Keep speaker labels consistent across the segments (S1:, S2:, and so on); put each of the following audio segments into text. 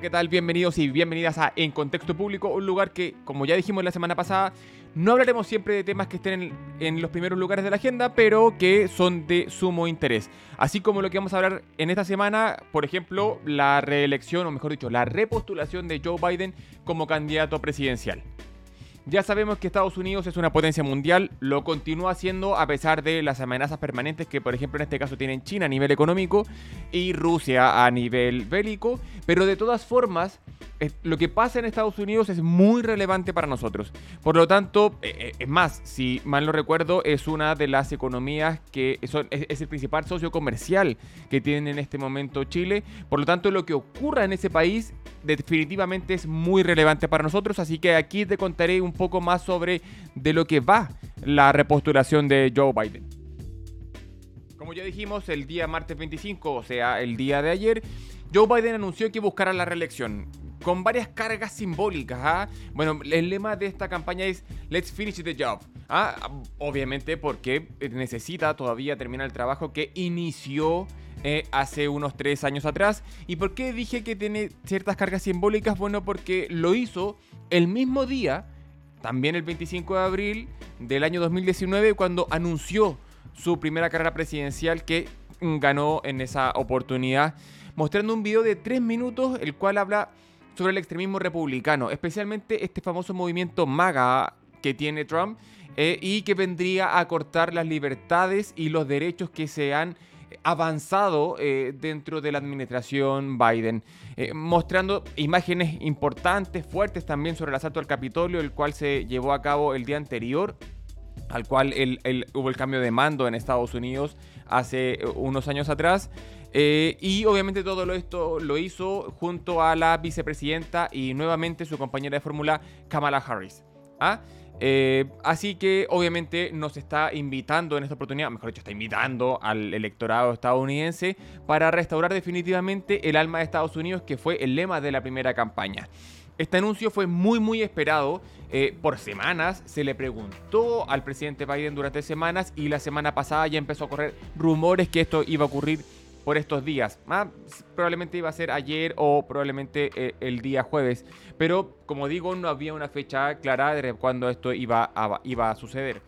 S1: ¿qué tal? Bienvenidos y bienvenidas a En Contexto Público, un lugar que, como ya dijimos la semana pasada, no hablaremos siempre de temas que estén en, en, los primeros lugares de la agenda, pero que son de sumo interés. Así como lo que vamos a hablar en esta semana, por ejemplo, la reelección, o mejor dicho, la repostulación de Joe Biden como candidato presidencial. Ya sabemos que Estados Unidos es una potencia mundial, lo continúa haciendo a pesar de las amenazas permanentes que, por ejemplo, en este caso tienen China a nivel económico y Rusia a nivel bélico, pero de todas formas, lo que pasa en Estados Unidos es muy relevante para nosotros. Por lo tanto, eh, eh, es más, si mal no recuerdo, es una de las economías que son, es, el principal socio comercial que tiene en este momento Chile. Por lo tanto, lo que ocurra en ese país definitivamente es muy relevante para nosotros. Así que aquí te contaré un poco más sobre de lo que va la repostulación de Joe Biden. Como ya dijimos, el día martes 25, o sea, el día de ayer, Joe Biden anunció que buscará la reelección con varias cargas simbólicas. ¿ah? Bueno, el lema de esta campaña es Let's finish the job. ¿ah? Obviamente porque necesita todavía terminar el trabajo que inició eh, hace unos tres años atrás. ¿Y por qué dije que tiene ciertas cargas simbólicas? Bueno, porque lo hizo el mismo día, también el 25 de abril del año 2019, cuando anunció su primera carrera presidencial que ganó en esa oportunidad, mostrando un video de tres minutos, el cual habla sobre el extremismo republicano, especialmente este famoso movimiento MAGA que tiene Trump eh, y que vendría a cortar las libertades y los derechos que se han avanzado eh, dentro de la administración Biden, eh, mostrando imágenes importantes, fuertes también sobre el asalto al Capitolio, el cual se llevó a cabo el día anterior al cual hubo el cambio de mando en Estados Unidos hace unos años atrás. Eh, y obviamente todo esto lo hizo junto a la vicepresidenta y nuevamente su compañera de fórmula Kamala Harris. ¿Ah? Eh, así que obviamente nos está invitando en esta oportunidad, mejor dicho, está invitando al electorado estadounidense para restaurar definitivamente el alma de Estados Unidos, que fue el lema de la primera campaña. Este anuncio fue muy muy esperado eh, por semanas. Se le preguntó al presidente Biden durante semanas y la semana pasada ya empezó a correr rumores que esto iba a ocurrir por estos días. Ah, probablemente iba a ser ayer o probablemente eh, el día jueves. Pero como digo, no había una fecha clara de cuándo esto iba a, iba a suceder.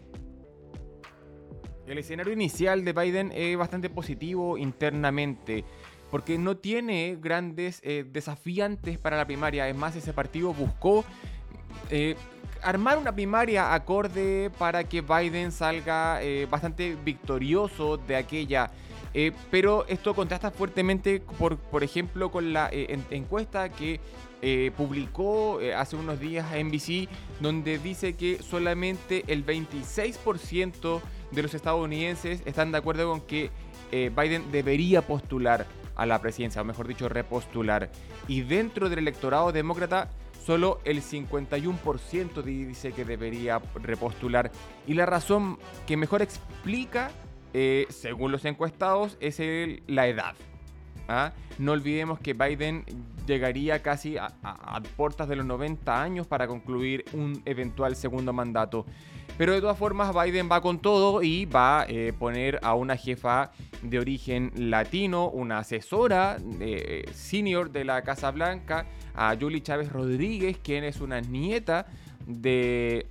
S1: El escenario inicial de Biden es bastante positivo internamente porque no tiene grandes eh, desafiantes para la primaria. Es más, ese partido buscó eh, armar una primaria acorde para que Biden salga bastante victorioso de aquella eh, pero esto contrasta fuertemente, por, por ejemplo, con la eh, encuesta que eh, publicó hace unos días NBC, donde dice que solamente el 26% de los estadounidenses están de acuerdo con que Biden debería postular a la presidencia, o mejor dicho, repostular. Y dentro del electorado demócrata, solo el 51% dice que debería repostular. Y la razón que mejor explica eh, según los encuestados, es la edad. ¿ah? No olvidemos que Biden llegaría casi a, puertas de los 90 años para concluir un eventual segundo mandato. Pero de todas formas, Biden va con todo y va a eh, poner a una jefa de origen latino, una asesora eh, senior de la Casa Blanca, a Julie Chávez Rodríguez, quien es una nieta de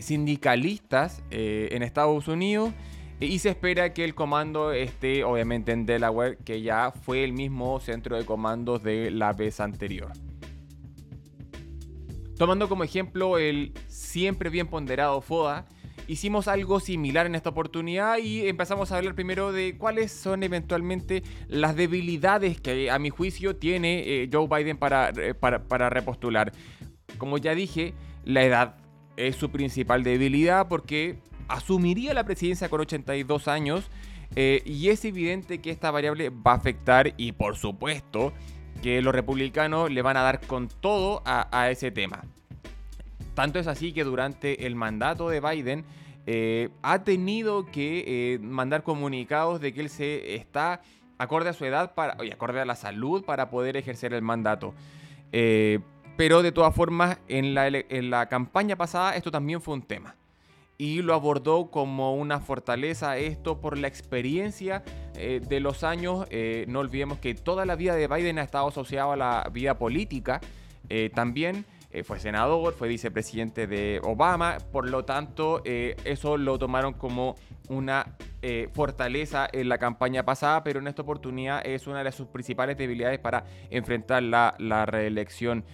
S1: sindicalistas en Estados Unidos y se espera que el comando esté obviamente en Delaware, que ya fue el mismo centro de comandos de la vez anterior. Tomando como ejemplo el siempre bien ponderado FODA, hicimos algo similar en esta oportunidad y empezamos a hablar primero de cuáles son eventualmente las debilidades que a mi juicio tiene eh, Joe Biden para, eh, para, para repostular. Como ya dije, la edad es su principal debilidad porque asumiría la presidencia con 82 años eh, y es evidente que esta variable va a afectar y por supuesto que los republicanos le van a dar con todo a, ese tema. Tanto es así que durante el mandato de Biden eh, ha tenido que eh, mandar comunicados de que él se está acorde a su edad para, y acorde a la salud para poder ejercer el mandato. pero de todas formas, en la, en la campaña pasada esto también fue un tema. Y lo abordó como una fortaleza esto por la experiencia eh, de los años. Eh, no olvidemos que toda la vida de Biden ha estado asociada a la vida política eh, también. fue senador, fue vicepresidente de Obama, por lo tanto eso lo tomaron como una fortaleza en la campaña pasada, pero en esta oportunidad es una de sus principales debilidades para enfrentar la, la reelección.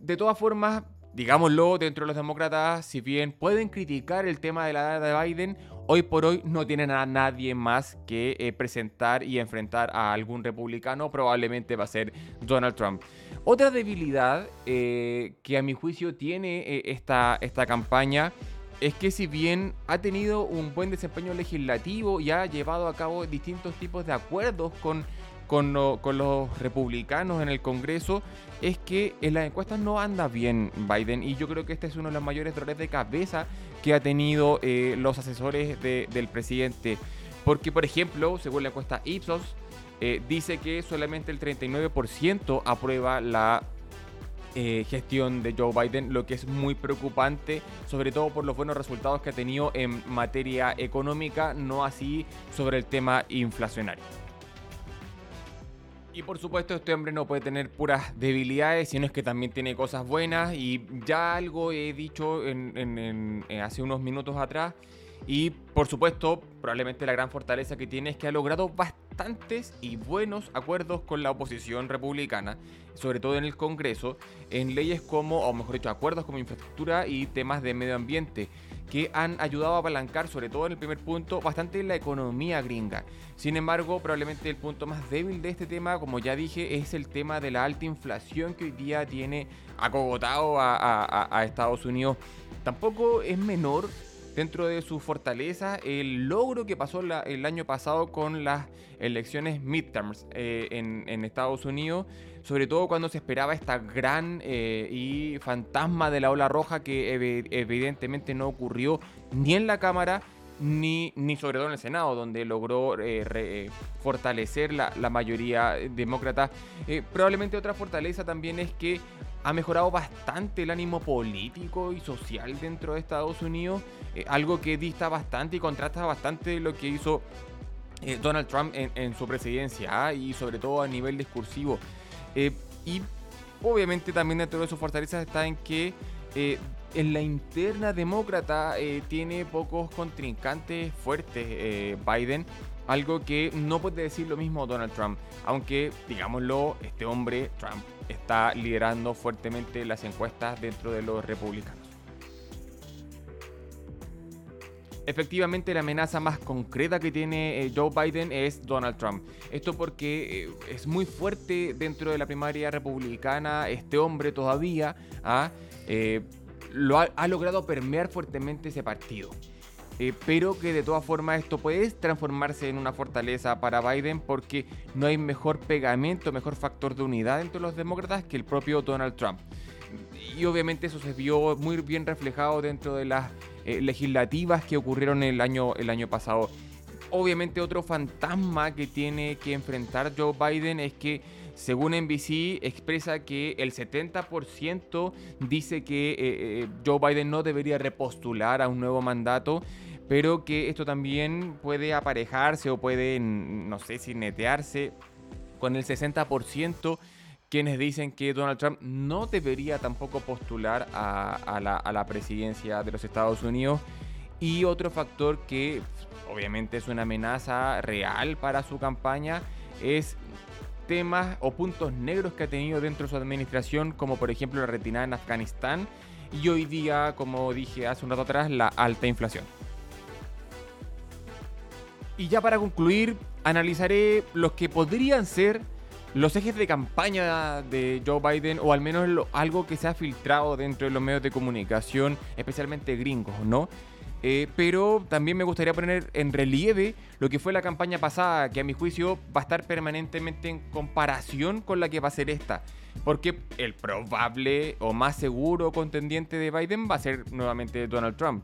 S1: De todas formas, digámoslo, dentro de los demócratas, si bien pueden criticar el tema de la edad de Biden, hoy por hoy no tienen a nadie más que eh, presentar y enfrentar a algún republicano, probablemente va a ser Donald Trump. Otra debilidad eh, que a mi juicio tiene eh, esta, esta campaña es que si bien ha tenido un buen desempeño legislativo y ha llevado a cabo distintos tipos de acuerdos con con, los republicanos en el Congreso es que en las encuestas no anda bien Biden y yo creo que este es uno de los mayores dolores de cabeza que ha tenido eh, los asesores del presidente. Porque, por ejemplo, según la encuesta Ipsos, eh, dice que solamente el 39% aprueba la eh, gestión de Joe Biden, lo que es muy preocupante, sobre todo por los buenos resultados que ha tenido en materia económica, no así sobre el tema inflacionario. Y por supuesto este hombre no puede tener puras debilidades, sino es que también tiene cosas buenas y ya algo he dicho en, eh, hace unos minutos atrás. Y por supuesto, probablemente la gran fortaleza que tiene es que ha logrado bastantes y buenos acuerdos con la oposición republicana, sobre todo en el Congreso, en leyes como, o mejor dicho, acuerdos como infraestructura y temas de medio ambiente que han ayudado a apalancar, sobre todo en el primer punto, bastante la economía gringa. Sin embargo, probablemente el punto más débil de este tema, como ya dije, es el tema de la alta inflación que hoy día tiene acogotado a, Estados Unidos. Tampoco es menor dentro de su fortaleza el logro que pasó el año pasado con las elecciones midterms eh, en, Estados Unidos, sobre todo cuando se esperaba esta gran eh, y fantasma de la ola roja que evidentemente no ocurrió ni en la Cámara ni, ni sobre todo en el Senado, donde logró eh, fortalecer la, la, mayoría demócrata. probablemente otra fortaleza también es que ha mejorado bastante el ánimo político y social dentro de Estados Unidos, eh, algo que dista bastante y contrasta bastante lo que hizo eh, Donald Trump en, su presidencia ¿ah? y sobre todo a nivel discursivo. Eh, y obviamente también dentro de sus fortalezas está en que en la interna demócrata tiene pocos contrincantes fuertes Biden algo que no puede decir lo mismo Donald Trump, aunque digámoslo, este hombre, Trump, está liderando fuertemente las encuestas dentro de los republicanos. Efectivamente, la amenaza más concreta que tiene eh, Joe Biden es Donald Trump. Esto porque eh, es muy fuerte dentro de la primaria republicana. Este hombre todavía ¿ah? eh, lo ha logrado permear fuertemente ese partido. Eh, pero que de todas formas esto puede transformarse en una fortaleza para Biden porque no hay mejor pegamento, mejor factor de unidad entre los demócratas que el propio Donald Trump. Y obviamente eso se vio muy bien reflejado dentro de las eh, legislativas que ocurrieron el año, el año pasado. Obviamente otro fantasma que tiene que enfrentar Joe Biden es que según NBC expresa que el 70% dice que eh, Joe Biden no debería repostular a un nuevo mandato pero que esto también puede aparejarse o puede, no sé si netearse con el 60% quienes dicen que Donald Trump no debería tampoco postular a, la, presidencia de los Estados Unidos. Y otro factor que obviamente es una amenaza real para su campaña es temas o puntos negros que ha tenido dentro de su administración, como por ejemplo la retirada en Afganistán y hoy día, como dije hace un rato atrás, la alta inflación. Y ya para concluir, analizaré los que podrían ser los ejes de campaña de Joe Biden, o al menos algo que se ha filtrado dentro de los medios de comunicación, especialmente gringos, ¿no? Eh, pero también me gustaría poner en relieve lo que fue la campaña pasada, que a mi juicio va a estar permanentemente en comparación con la que va a ser esta. Porque el probable o más seguro contendiente de Biden va a ser nuevamente Donald Trump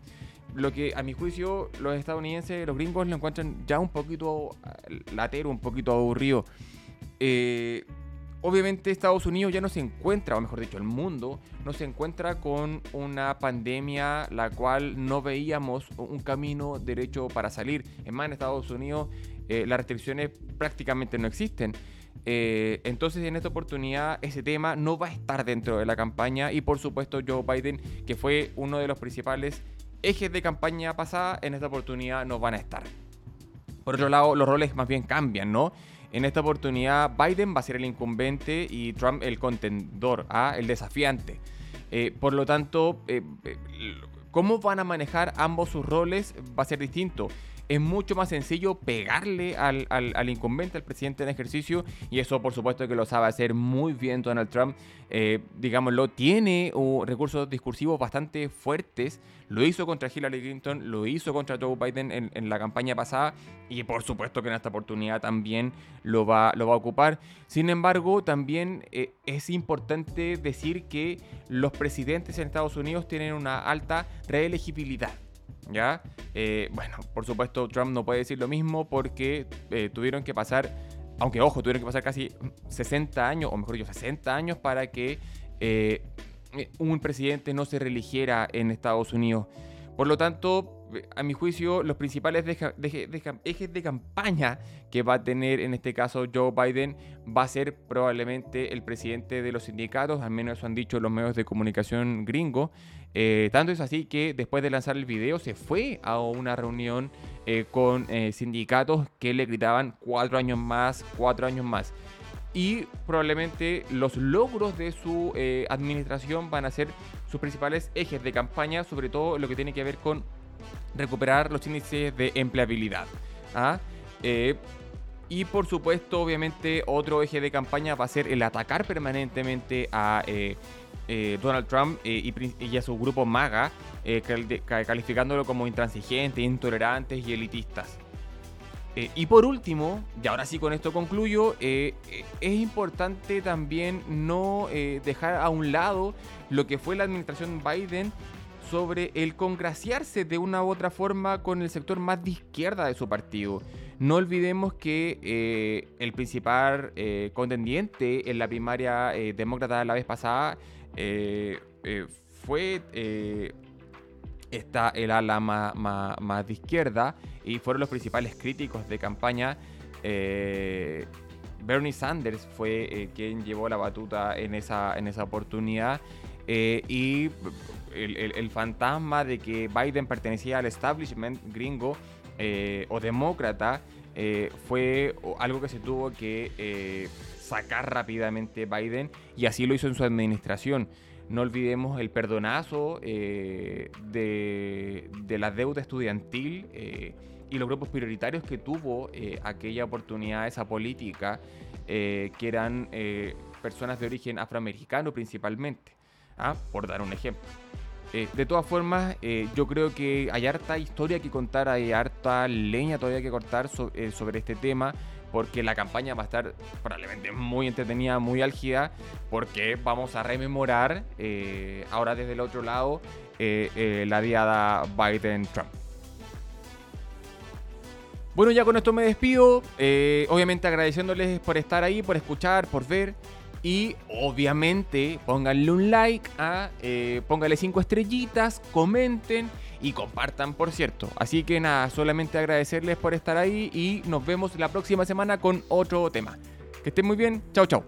S1: lo que a mi juicio los estadounidenses, los gringos lo encuentran ya un poquito latero, un poquito aburrido. Eh, obviamente Estados Unidos ya no se encuentra, o mejor dicho, el mundo no se encuentra con una pandemia la cual no veíamos un camino derecho para salir. Es más, en Estados Unidos eh, las restricciones prácticamente no existen. Eh, entonces en esta oportunidad ese tema no va a estar dentro de la campaña y por supuesto Joe Biden, que fue uno de los principales ejes de campaña pasada, en esta oportunidad no van a estar. Por otro lado, los roles más bien cambian, ¿no? En esta oportunidad Biden va a ser el incumbente y Trump el contendor, ¿ah? el desafiante. Eh, por lo tanto, eh, cómo van a manejar ambos sus roles va a ser distinto es mucho más sencillo pegarle al, al, incumbente, al presidente en ejercicio, y eso por supuesto que lo sabe hacer muy bien Donald Trump. Eh, digámoslo, tiene recursos discursivos bastante fuertes, lo hizo contra Hillary Clinton, lo hizo contra Joe Biden en, la campaña pasada, y por supuesto que en esta oportunidad también lo va, lo va a ocupar. Sin embargo, también eh, es importante decir que los presidentes en Estados Unidos tienen una alta reelegibilidad. ¿ya? Eh, bueno, por supuesto Trump no puede decir lo mismo porque eh, tuvieron que pasar, aunque ojo, tuvieron que pasar casi 60 años, o mejor dicho, 60 años para que eh, un presidente no se reeligiera en Estados Unidos. Por lo tanto, a mi juicio, los principales ejes de campaña que va a tener en este caso Joe Biden va a ser probablemente el presidente de los sindicatos, al menos eso han dicho los medios de comunicación gringos. Eh, tanto es así que después de lanzar el video se fue a una reunión eh, con eh, sindicatos que le gritaban cuatro años más, cuatro años más. Y probablemente los logros de su administración van a ser sus principales ejes de campaña, sobre todo lo que tiene que ver con recuperar los índices de empleabilidad. ¿ah? Eh, y por supuesto, obviamente, otro eje de campaña va a ser el atacar permanentemente a eh, eh, Donald Trump y, a su grupo MAGA, calificándolo como intransigentes, intolerantes y elitistas. y por último, y ahora sí con esto concluyo, es importante también no dejar a un lado lo que fue la administración Biden sobre el congraciarse de una u otra forma con el sector más de izquierda de su partido. No olvidemos que eh, el principal eh, contendiente en la primaria eh, demócrata la vez pasada fue esta, el ala más, más, de izquierda y fueron los principales críticos de campaña. Bernie Sanders fue quien llevó la batuta en esa, en esa oportunidad. y el, fantasma de que Biden pertenecía al establishment gringo eh, o demócrata eh, fue algo que se tuvo que eh, sacar rápidamente Biden y así lo hizo en su administración. No olvidemos el perdonazo de, de, la deuda estudiantil y los grupos prioritarios que tuvo aquella oportunidad, esa política, que eran personas de origen afroamericano principalmente, ¿ah? por dar un ejemplo. Eh, de todas formas, eh, yo creo que hay harta historia que contar, hay harta leña todavía que cortar eh, sobre este tema, porque la campaña va a estar probablemente muy entretenida, muy álgida, porque vamos a rememorar ahora desde el otro lado la diada Biden-Trump. Bueno, ya con esto me despido. obviamente agradeciéndoles por estar ahí, por escuchar, por ver. Y obviamente pónganle un like, eh, pónganle cinco estrellitas, comenten y compartan, por cierto. Así que nada, solamente agradecerles por estar ahí y nos vemos la próxima semana con otro tema. Que estén muy bien, chao chao.